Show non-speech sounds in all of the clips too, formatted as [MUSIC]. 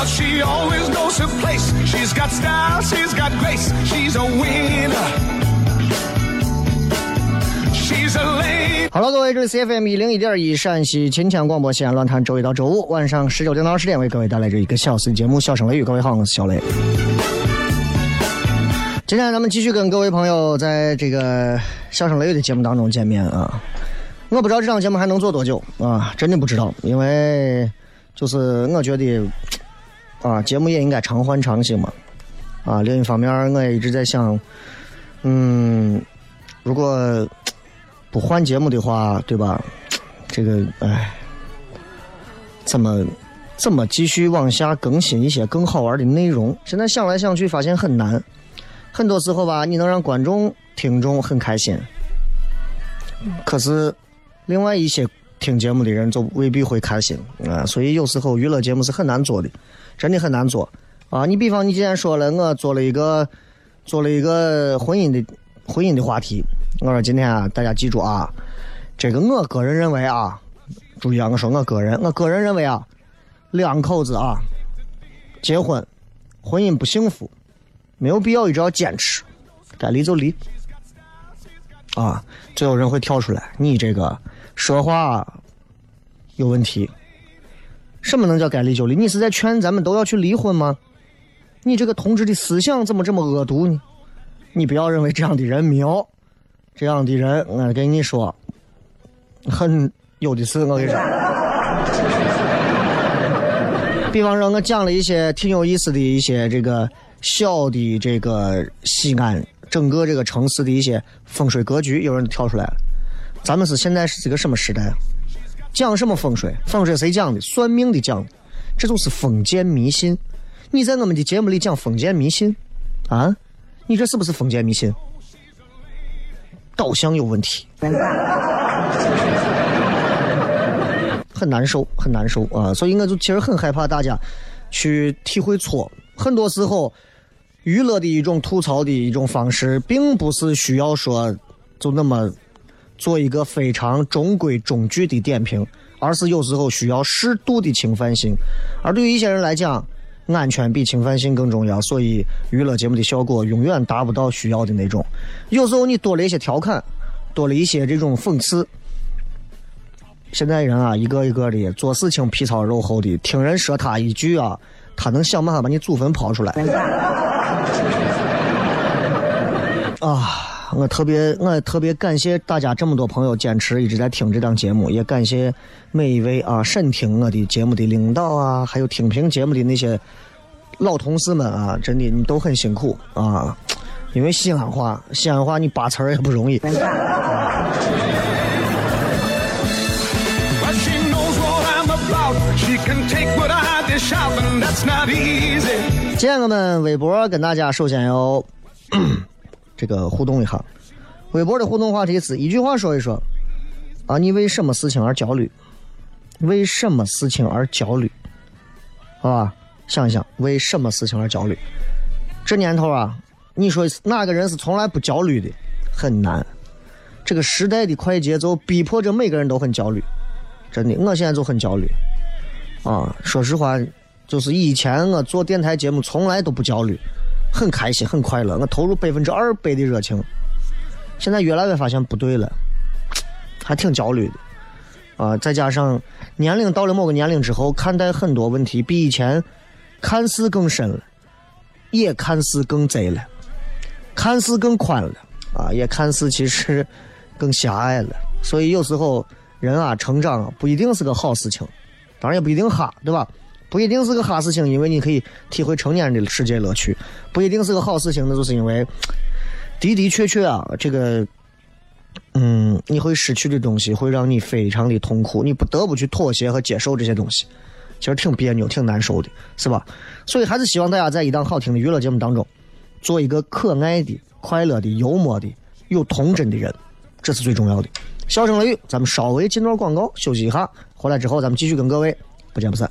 But she always knows her place. She's got style, she's got grace. She's a winner. She's a lady. 好了，各位，这里是 FM 一零一点一陕西秦腔广播西安论坛，周一到周五晚上十九点到二十点为各位带来这一个小时的节目《笑声雷雨》。各位好，我是小雷。今天咱们继续跟各位朋友在这个《笑声雷雨》的节目当中见面啊！我不知道这档节目还能做多久啊，真的不知道，因为就是我觉得啊，节目也应该常换常新嘛。啊，另一方面，我也一直在想，嗯，如果不换节目的话，对吧？这个，哎，怎么怎么继续往下更新一些更好玩的内容？现在想来想去，发现很难。很多时候吧，你能让观众、听众很开心，可是另外一些听节目的人就未必会开心啊。所以有时候娱乐节目是很难做的，真的很难做啊。你比方你今天说了，我做了一个做了一个婚姻的婚姻的话题，我说今天啊，大家记住啊，这个我个人认为啊，注意啊，我说我个人，我个人认为啊，两口子啊结婚，婚姻不幸福。没有必要一直要坚持，该离就离。啊，就有人会跳出来，你这个说话有问题。什么能叫该离就离？你是在劝咱们都要去离婚吗？你这个同志的思想怎么这么恶毒呢？你不要认为这样的人没有，这样的人，我跟你说，很有的是。我跟你说，比方说，我讲了一些挺有意思的一些这个。小的这个西安整个这个城市的一些风水格局，有人跳出来了。咱们是现在是这个什么时代啊？讲什么风水？风水谁讲的？算命的讲的，这就是封建迷信。你在我们的节目里讲封建迷信啊？你这是不是封建迷信？导向有问题，[LAUGHS] 很难受，很难受啊！所以我就其实很害怕大家去体会错，很多时候。娱乐的一种吐槽的一种方式，并不是需要说就那么做一个非常中规中矩的点评，而是有时候需要适度的侵犯性。而对于一些人来讲，安全比侵犯性更重要，所以娱乐节目的效果永远达不到需要的那种。有时候你多了一些调侃，多了一些这种讽刺。现在人啊，一个一个的做事情皮糙肉厚的，听人说他一句啊，他能想办法把你祖坟刨出来。啊，我特别我特别感谢大家这么多朋友坚持一直在听这档节目，也感谢每一位啊审听我的节目的领导啊，还有听评节目的那些老同事们啊，真的你都很辛苦啊，因为西安话，西安话你扒词儿也不容易。今天我们微博跟大家首先要 [COUGHS] 这个互动一下，微博的互动话题是一句话说一说啊，你为什么事情而焦虑？为什么事情而焦虑？好吧，想想，为什么事情而焦虑？这年头啊，你说哪个人是从来不焦虑的？很难。这个时代的快节奏逼迫着每个人都很焦虑，真的，我现在就很焦虑。啊，说实话，就是以前我做电台节目从来都不焦虑，很开心，很快乐，我投入百分之二百的热情。现在越来越发现不对了，还挺焦虑的。啊，再加上年龄到了某个年龄之后，看待很多问题比以前看似更深了，也看似更窄了，看似更宽了，啊，也看似其实更狭隘了。所以有时候人啊，成长啊不一定是个好事情，当然也不一定哈，对吧？不一定是个好事情，因为你可以体会成年人的世界乐趣；不一定是个好事情，那就是因为 [TSK] 的的确确啊，这个。嗯，你会失去的东西会让你非常的痛苦，你不得不去妥协和接受这些东西，其实挺别扭、挺难受的，是吧？所以还是希望大家在一档好听的娱乐节目当中，做一个可爱的、快乐的、幽默的、有童真的人，这是最重要的。笑声雷雨，咱们稍微进段广告休息一下，回来之后咱们继续跟各位不见不散，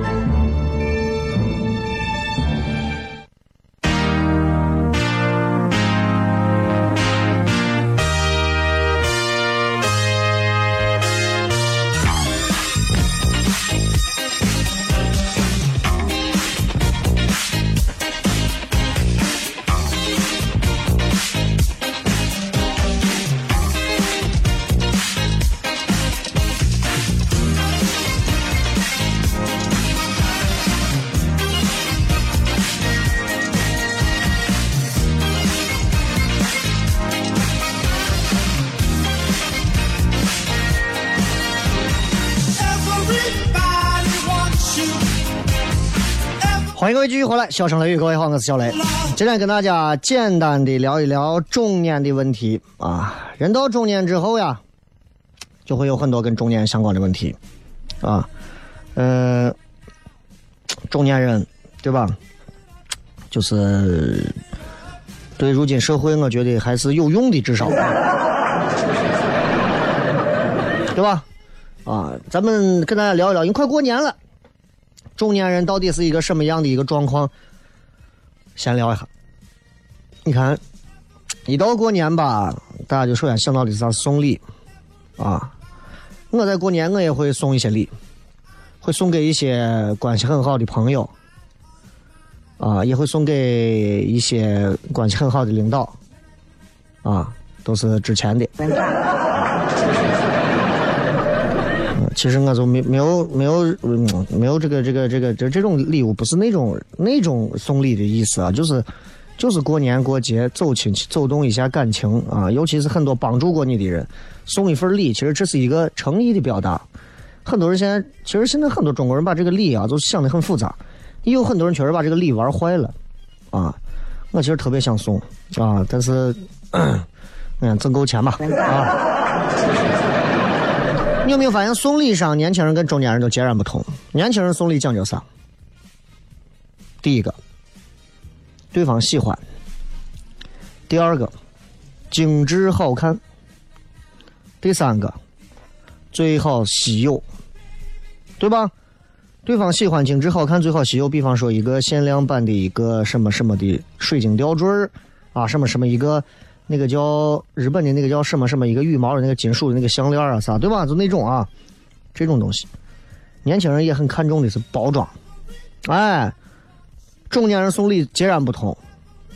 各位继续回来，笑声雷雨，各位好，我是小雷。今天跟大家简单的聊一聊中年的问题啊。人到中年之后呀，就会有很多跟中年相关的问题啊。嗯、中年人对吧？就是对如今社会，我觉得还是有用的，至少对吧？啊，咱们跟大家聊一聊，因为快过年了。中年人到底是一个什么样的一个状况？先聊一下。你看，一到过年吧，大家就首先想到的是？送礼啊！我在过年我也会送一些礼，会送给一些关系很好的朋友，啊，也会送给一些关系很好的领导，啊，都是之前的。其实我就没没有没有嗯没有这个这个这个这这种礼物不是那种那种送礼的意思啊，就是就是过年过节走亲戚走动一下感情啊，尤其是很多帮助过你的人，送一份礼，其实这是一个诚意的表达。很多人现在其实现在很多中国人把这个礼啊都想得很复杂，也有很多人确实把这个礼玩坏了啊。我其实特别想送啊，但是，[COUGHS] 嗯，挣够钱吧啊。有没有发现送礼上年轻人跟中年人都截然不同？年轻人送礼讲究啥？第一个，对方喜欢；第二个，精致好看；第三个，最好稀有，对吧？对方喜欢精致好看，最好稀有。比方说一个限量版的一个什么什么的水晶吊坠儿啊，什么什么一个。那个叫日本的那个叫什么什么一个羽毛的那个金属的那个项链啊啥对吧？就那种啊，这种东西，年轻人也很看重的是包装，哎，中年人送礼截然不同。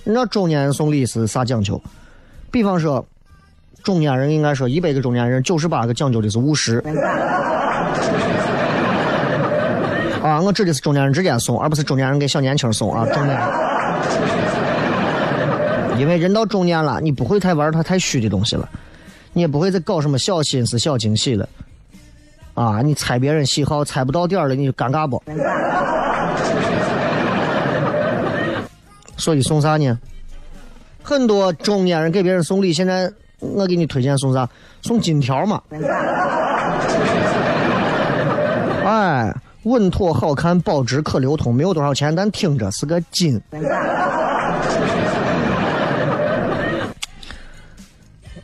你知道中年人送礼是啥讲究？比方说，中年人应该说一百个中年人九十八个讲究的是务实。啊，我指的是中年人之间送，而不是中年人给小年轻送啊，中年人。因为人到中年了，你不会太玩他太虚的东西了，你也不会再搞什么小心思、小惊喜了。啊，你猜别人喜好猜不到点儿了，你就尴尬不？[LAUGHS] 所以送啥呢？很多中年人给别人送礼，现在我给你推荐送啥？送金条嘛。哎，稳妥好看，保值可流通，没有多少钱，但听着是个金。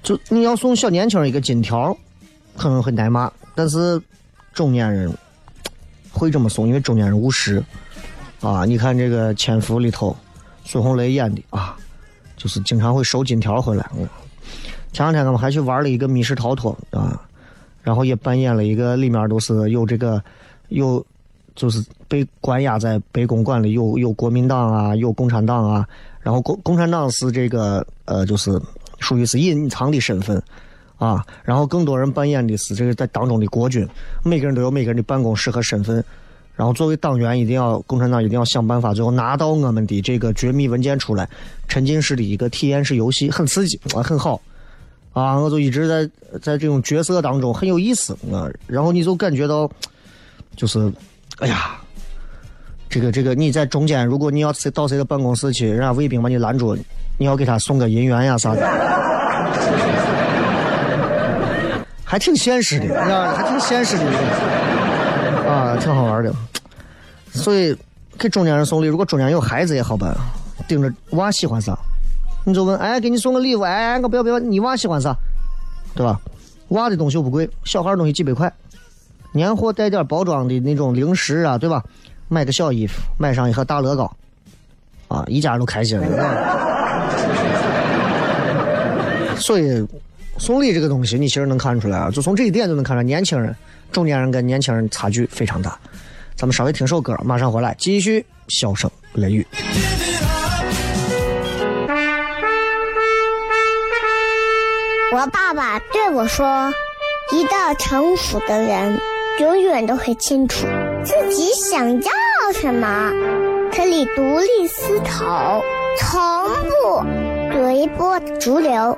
就你要送小年轻一个金条，可能会挨骂，但是中年人会这么送，因为中年人务实啊。你看这个《潜伏》里头，孙红雷演的啊，就是经常会收金条回来。前两天我们还去玩了一个密室逃脱啊，然后也扮演了一个里面都是有这个有就是被关押在白公馆里，有有国民党啊，有共产党啊，然后共共产党是这个呃就是。属于是隐藏的身份，啊，然后更多人扮演的是这个在当中的国军，每个人都有每个人的办公室和身份，然后作为党员一定要共产党一定要想办法最后拿到我们的这个绝密文件出来，沉浸式的一个体验式游戏，很刺激啊，很好，啊，我就一直在在这种角色当中很有意思啊，然后你就感觉到，就是，哎呀，这个这个你在中间，如果你要到谁的办公室去，人家卫兵把你拦住。你要给他送个银元呀啥的，还挺现实的，你知道还挺现实的，啊，挺好玩的。所以给中年人送礼，如果中年有孩子也好办，盯着娃喜欢啥，你就问，哎，给你送个礼物，哎，我不要不要，你娃喜欢啥，对吧？娃的东西又不贵，小孩东西几百块，年货带点包装的那种零食啊，对吧？买个小衣服，买上一盒大乐高，啊，一家人都开心了。所以，送礼这个东西，你其实能看出来啊，就从这一点就能看出来，年轻人、中年人跟年轻人差距非常大。咱们稍微听首歌，马上回来继续笑声雷雨。我爸爸对我说：“一个成熟的人，永远都会清楚自己想要什么，可以独立思考，从不随波逐流。”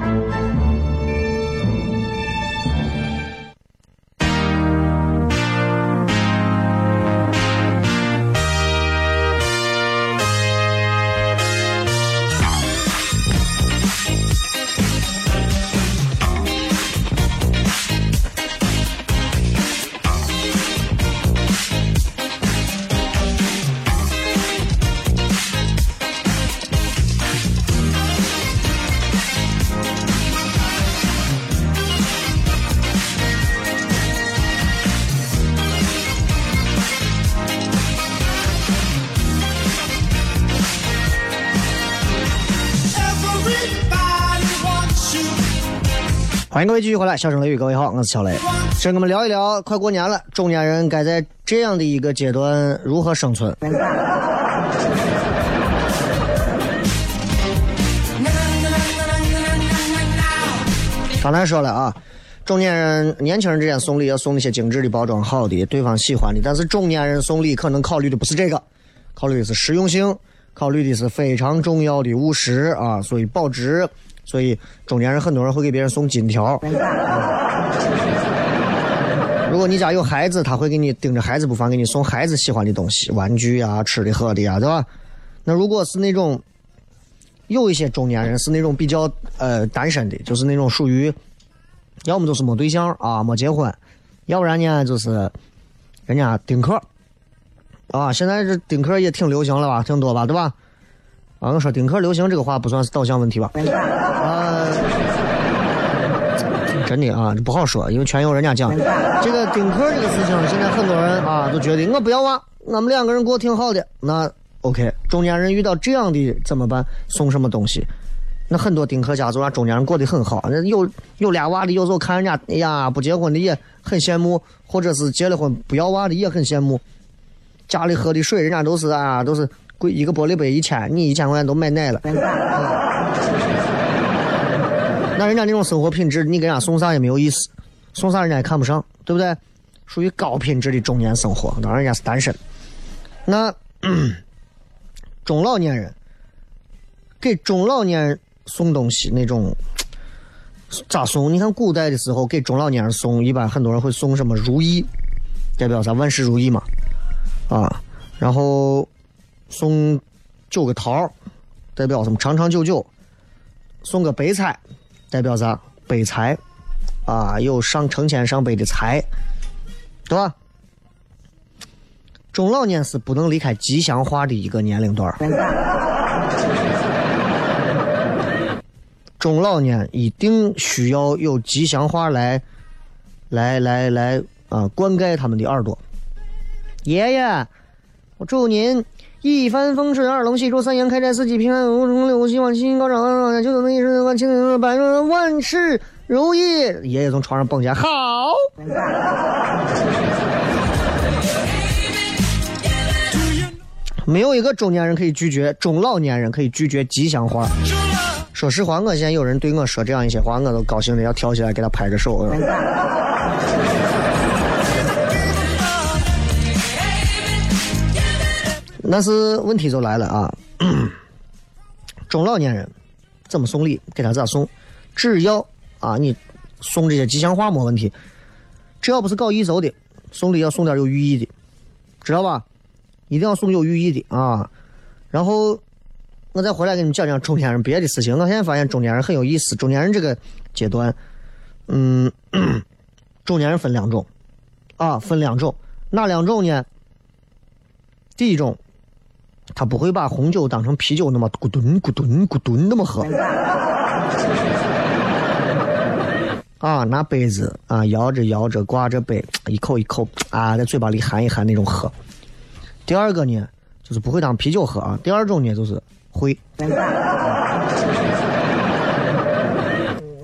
欢迎各位继续回来，小声雷雨，各位好，我是小雷。先跟我们聊一聊，快过年了，中年人该在这样的一个阶段如何生存？刚才说了啊，中年人、年轻人之间送礼要送那些精致的、包装好的、对方喜欢的，但是中年人送礼可能考虑的不是这个，考虑的是实用性，考虑的是非常重要的务实啊，所以保值。所以中年人很多人会给别人送金条。[LAUGHS] 如果你家有孩子，他会给你盯着孩子不放，给你送孩子喜欢的东西，玩具呀、吃的喝的呀，对吧？那如果是那种有一些中年人是那种比较呃单身的，就是那种属于要么就是没对象啊，没结婚，要不然呢就是人家丁克啊。现在这丁克也挺流行了吧，挺多吧，对吧？啊，我说丁克流行这个话不算是导向问题吧？啊，真的啊，这不好说，因为全由人家讲。这个丁克这个事情，现在很多人啊都觉得我不要娃，我们两个人过挺好的。那 OK，中年人遇到这样的怎么办？送什么东西？那很多丁克家族让中年人过得很好，那有有俩娃的，有时候看人家，哎呀，不结婚的也很羡慕，或者是结了婚不要娃的也很羡慕。家里喝的水，人家都是啊，都是。贵一个玻璃杯一千，你一千块钱都买奶了。[LAUGHS] 那人家那种生活品质，你给人家送啥也没有意思，送啥人家也看不上，对不对？属于高品质的中年生活，当然人家是单身。那 [CLEARS THROAT] 中老年人给中老年人送东西那种咋送？你看古代的时候给中老年人送，一般很多人会送什么如意，代表啥？万事如意嘛，啊，然后。送九个桃代表什么？长长久久。送个白菜，代表啥？悲财，啊，有上成千上百的财，对吧？中老年是不能离开吉祥话的一个年龄段中老年一定需要有吉祥话来，来来来啊，灌溉他们的耳朵。爷爷，我祝您。一帆风顺，二龙戏珠，三阳开泰，四季平安，五福六吉，希望七星高照，九九六十万千万百万万事如意。爷爷从床上蹦起来，好。没有一个中年人可以拒绝，中老年人可以拒绝吉祥话。说实话，我现在有人对我说这样一些话，我都高兴的要跳起来给他拍个手。但是问题就来了啊！[CLEARS THROAT] 中老年人怎么送礼？给他咋送？只要啊，你送这些吉祥话没问题。只要不是搞艺术的，送礼要送点有寓意的，知道吧？一定要送有寓意的啊！然后我再回来给你们讲讲中年人别的事情。我现在发现中年人很有意思。中年人这个阶段，嗯，中年人分两种啊，分两种。哪两种呢？第一种。他不会把红酒当成啤酒那么咕咚咕咚咕咚那么喝，[LAUGHS] 啊，拿杯子啊摇着摇着挂着杯，一口一口啊在嘴巴里含一含那种喝。第二个呢，就是不会当啤酒喝啊。第二种呢，就是会，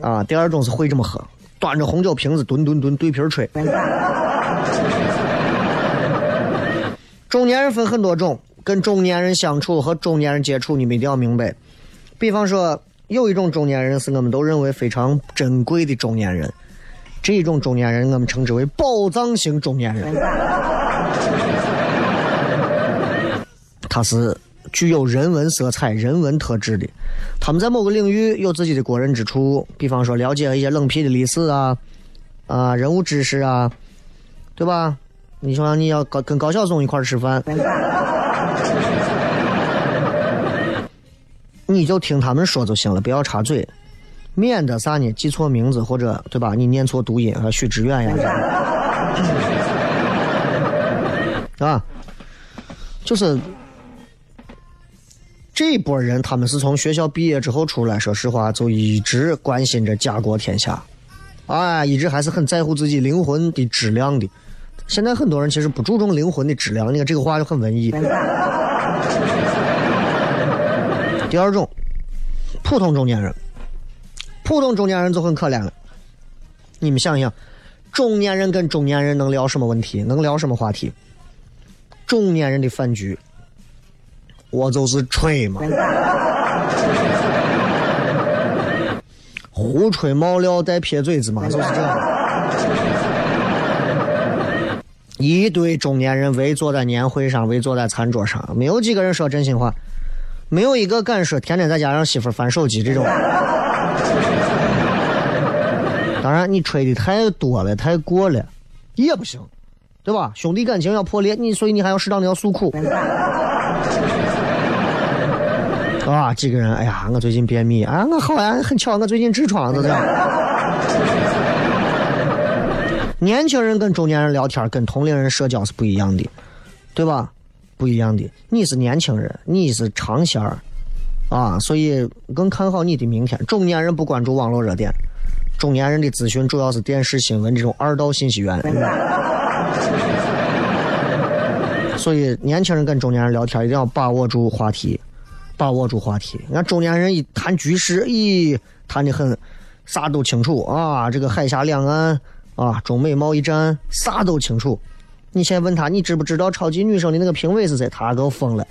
啊，第二种是会这么喝，端着红酒瓶子吨吨吨对瓶吹。中年人分很多种。跟中年人相处和中年人接触，你们一定要明白。比方说，有一种中年人是我们都认为非常珍贵的中年人，这一种中年人我们称之为宝藏型中年人。他是具有人文色彩、人文特质的，他们在某个领域有自己的过人之处。比方说，了解一些冷僻的历史啊，啊，人物知识啊，对吧？你说你要高跟高晓松一块吃饭。你就听他们说就行了，不要插嘴，免得啥呢？记错名字或者对吧？你念错读音啊，许志远呀，[LAUGHS] 啊，就是这一波人，他们是从学校毕业之后出来，说实话就一直关心着家国天下，啊，一直还是很在乎自己灵魂的质量的。现在很多人其实不注重灵魂的质量，你看这个话就很文艺。第二种，普通中年人，普通中年人就很可怜了。你们想想，中年人跟中年人能聊什么问题？能聊什么话题？中年人的饭局，我就是吹嘛。胡吹冒料带撇嘴子嘛，就是这样。一堆中年人围坐在年会上，围坐在餐桌上，没有几个人说真心话，没有一个敢说天天在家让媳妇翻手机这种。当然，你吹的太多了，太过了，也不行，对吧？兄弟感情要破裂，你所以你还要适当的要诉苦。啊，几个人，哎呀，我最近便秘，啊，我好呀，很巧，我最近痔疮，就这样。年轻人跟中年人聊天，跟同龄人社交是不一样的，对吧？不一样的。你是年轻人，你是尝鲜儿，啊，所以更看好你的明天。中年人不关注网络热点，中年人的资讯主要是电视新闻这种二道信息源。所以年轻人跟中年人聊天一定要把握住话题，把握住话题。你看中年人一谈局势，咦，谈的很，啥都清楚啊，这个海峡两岸。啊，中美贸易战啥都清楚。你现在问他，你知不知道超级女声的那个评委是谁？他都疯了。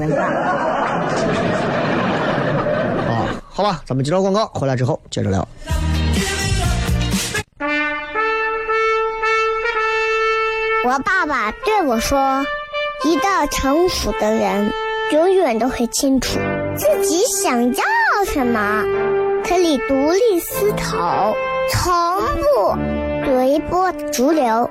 啊，好吧，咱们接着广告，回来之后接着聊。我爸爸对我说：“一个成熟的人，永远都会清楚自己想要什么，可以独立思考，从不。”随波逐流，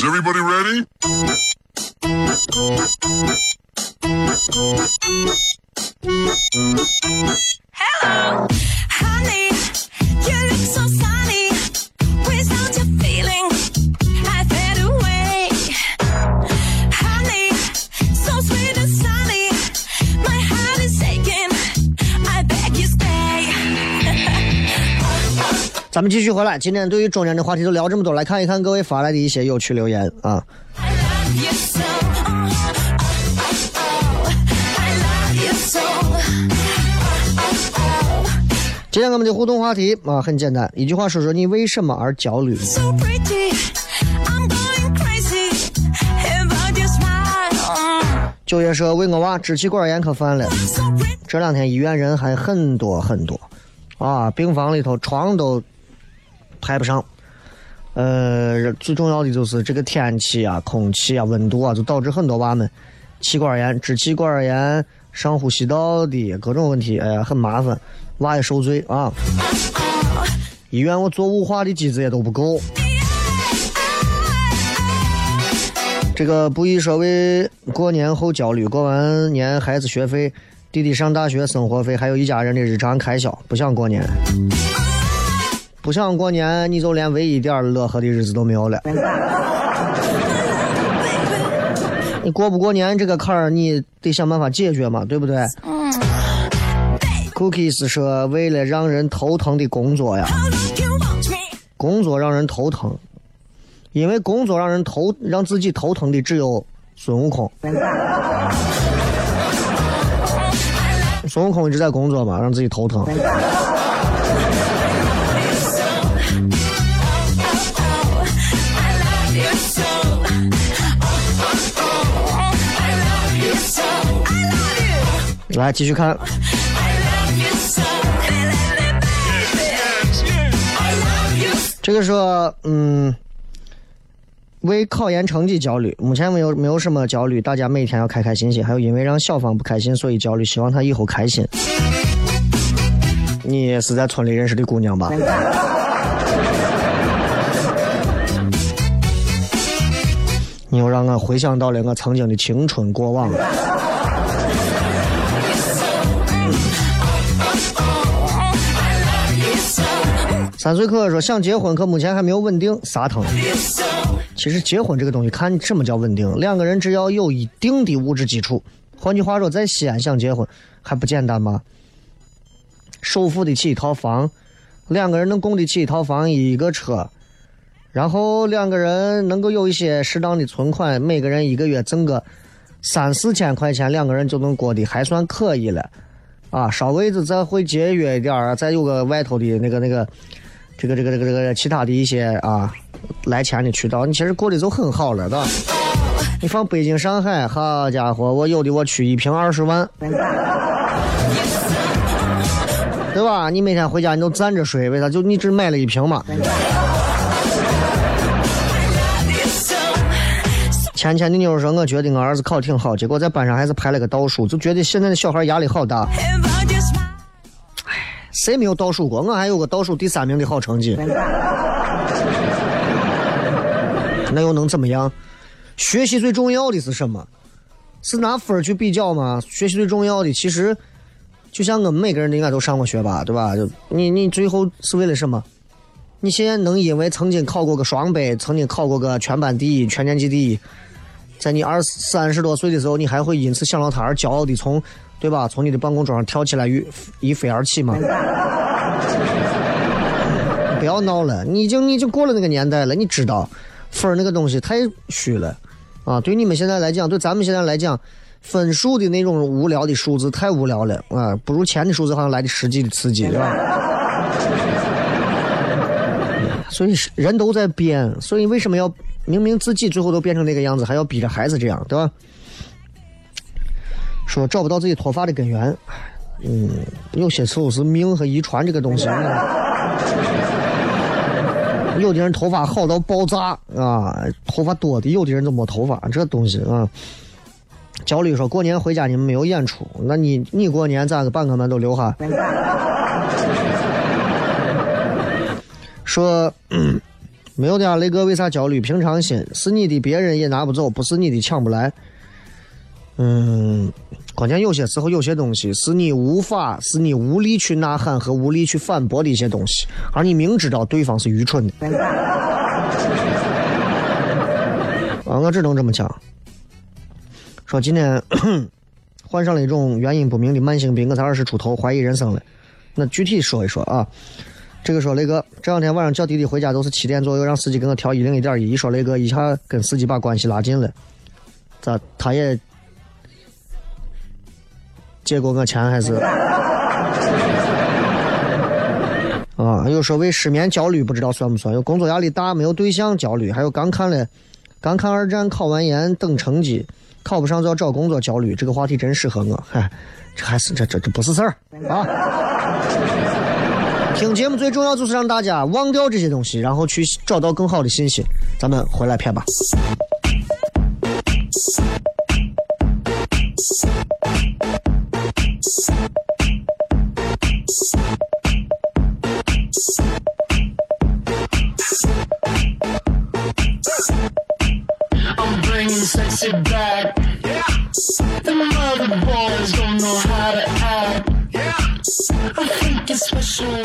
Is everybody ready? Hello, 咱们继续回来，今天对于中年的话题就聊这么多，来看一看各位发来的一些有趣留言啊。Oh, oh, oh. Oh, oh, oh. 今天我们的互动话题啊很简单，一句话说说你为什么而焦虑。So pretty. I'm going crazy your smile. 九月说为我娃支气管炎可犯了，这两天医院人还很多很多，啊，病房里头床都排不上。呃，最重要的就是这个天气啊、空气啊、温度啊，就导致很多娃们气管炎、支气管炎、上呼吸道的各种问题，哎呀，很麻烦，娃也受罪啊。医院我做雾化的机子也都不够。这个不宜说为过年后焦虑，过完年孩子学费、弟弟上大学生活费，还有一家人的日常开销，不想过年。不想过年，你就连唯一一点儿乐呵的日子都没有了。[LAUGHS] 你过不过年这个坎儿，你得想办法解决嘛，对不对？Cookies 说，为了让人头疼的工作呀?工作让人头疼，因为工作让人头让自己头疼的只有孙悟空。孙悟空一直在工作嘛，让自己头疼。来继续看，这个说，嗯，为考研成绩焦虑，目前没有没有什么焦虑，大家每天要开开心心。还有因为让小芳不开心，所以焦虑，希望她以后开心。你是在村里认识的姑娘吧？你又让我回想到了我曾经的青春过往。三岁可说想结婚，可目前还没有稳定，啥疼？其实结婚这个东西，看什么叫稳定。两个人只要有一定的物质基础，换句话说，在西安想结婚还不简单吗？首付得起一套房，两个人能供得起一套房、一个车，然后两个人能够有一些适当的存款，每个人一个月挣个三四千块钱，两个人就能过得还算可以了。啊，稍微的再会节约一点儿，再有个外头的那个那个，这个这个这个这个其他的一些啊来钱的渠道，你其实过得就很好了，对吧？你放北京、上海，好家伙，我有的我去一瓶二十万，对吧？你每天回家你都站着睡，为啥？就你只买了一瓶嘛。前天的妞说，我觉得我儿子考挺好，结果在班上还是排了个倒数，就觉得现在的小孩压力好大。谁没有倒数过？我还有个倒数第三名的好成绩，[LAUGHS] 那又能怎么样？学习最重要的是什么？是拿分儿去比较吗？学习最重要的，其实就像我们每个人应该都上过学吧，对吧？就你你最后是为了什么？你现在能因为曾经考过个双百，曾经考过个全班第一、全年级第一，在你二三十多岁的时候，你还会因此想到他而骄傲的从，对吧？从你的办公桌上跳起来一一飞而起吗？[LAUGHS] 不要闹了，你已经你已经过了那个年代了，你知道分那个东西太虚了啊！对你们现在来讲，对咱们现在来讲，分数的那种无聊的数字太无聊了啊，不如钱的数字好像来的实际的刺激，对吧？[LAUGHS] 所以人都在变，所以为什么要明明自己最后都变成那个样子，还要逼着孩子这样，对吧？说找不到自己脱发的根源，嗯，有些时候是命和遗传这个东西。有的人头发好到爆炸啊，头发多的，有的人都没头发，这东西啊。焦虑说过年回家你们没有演出，那你你过年咋个半个门都留下？说、没有的呀，雷哥为啥焦虑？平常心，是你的别人也拿不走，不是你的抢不来。嗯，关键有些时候有些东西是你无法，是你无力去呐喊和无力去反驳的一些东西，而你明知道对方是愚蠢的。啊，我只能这么讲。说今天患上了一种原因不明的慢性病，我才二十出头，怀疑人生了。那具体说一说啊。这个说雷哥，这两天晚上叫滴滴回家都是七点左右，让司机给我调一零一点一。一说雷哥一下跟司机把关系拉近了，咋他也借过我钱还是？啊，有说为失眠焦虑，不知道算不算？有工作压力大，没有对象焦虑，还有刚看了刚看二战，考完研等成绩，考不上就要找工作焦虑。这个话题真适合我，嗨，这还是这这这不是事儿啊。听节目最重要就是让大家忘掉这些东西，然后去找到更好的信息。咱们回来片吧。Special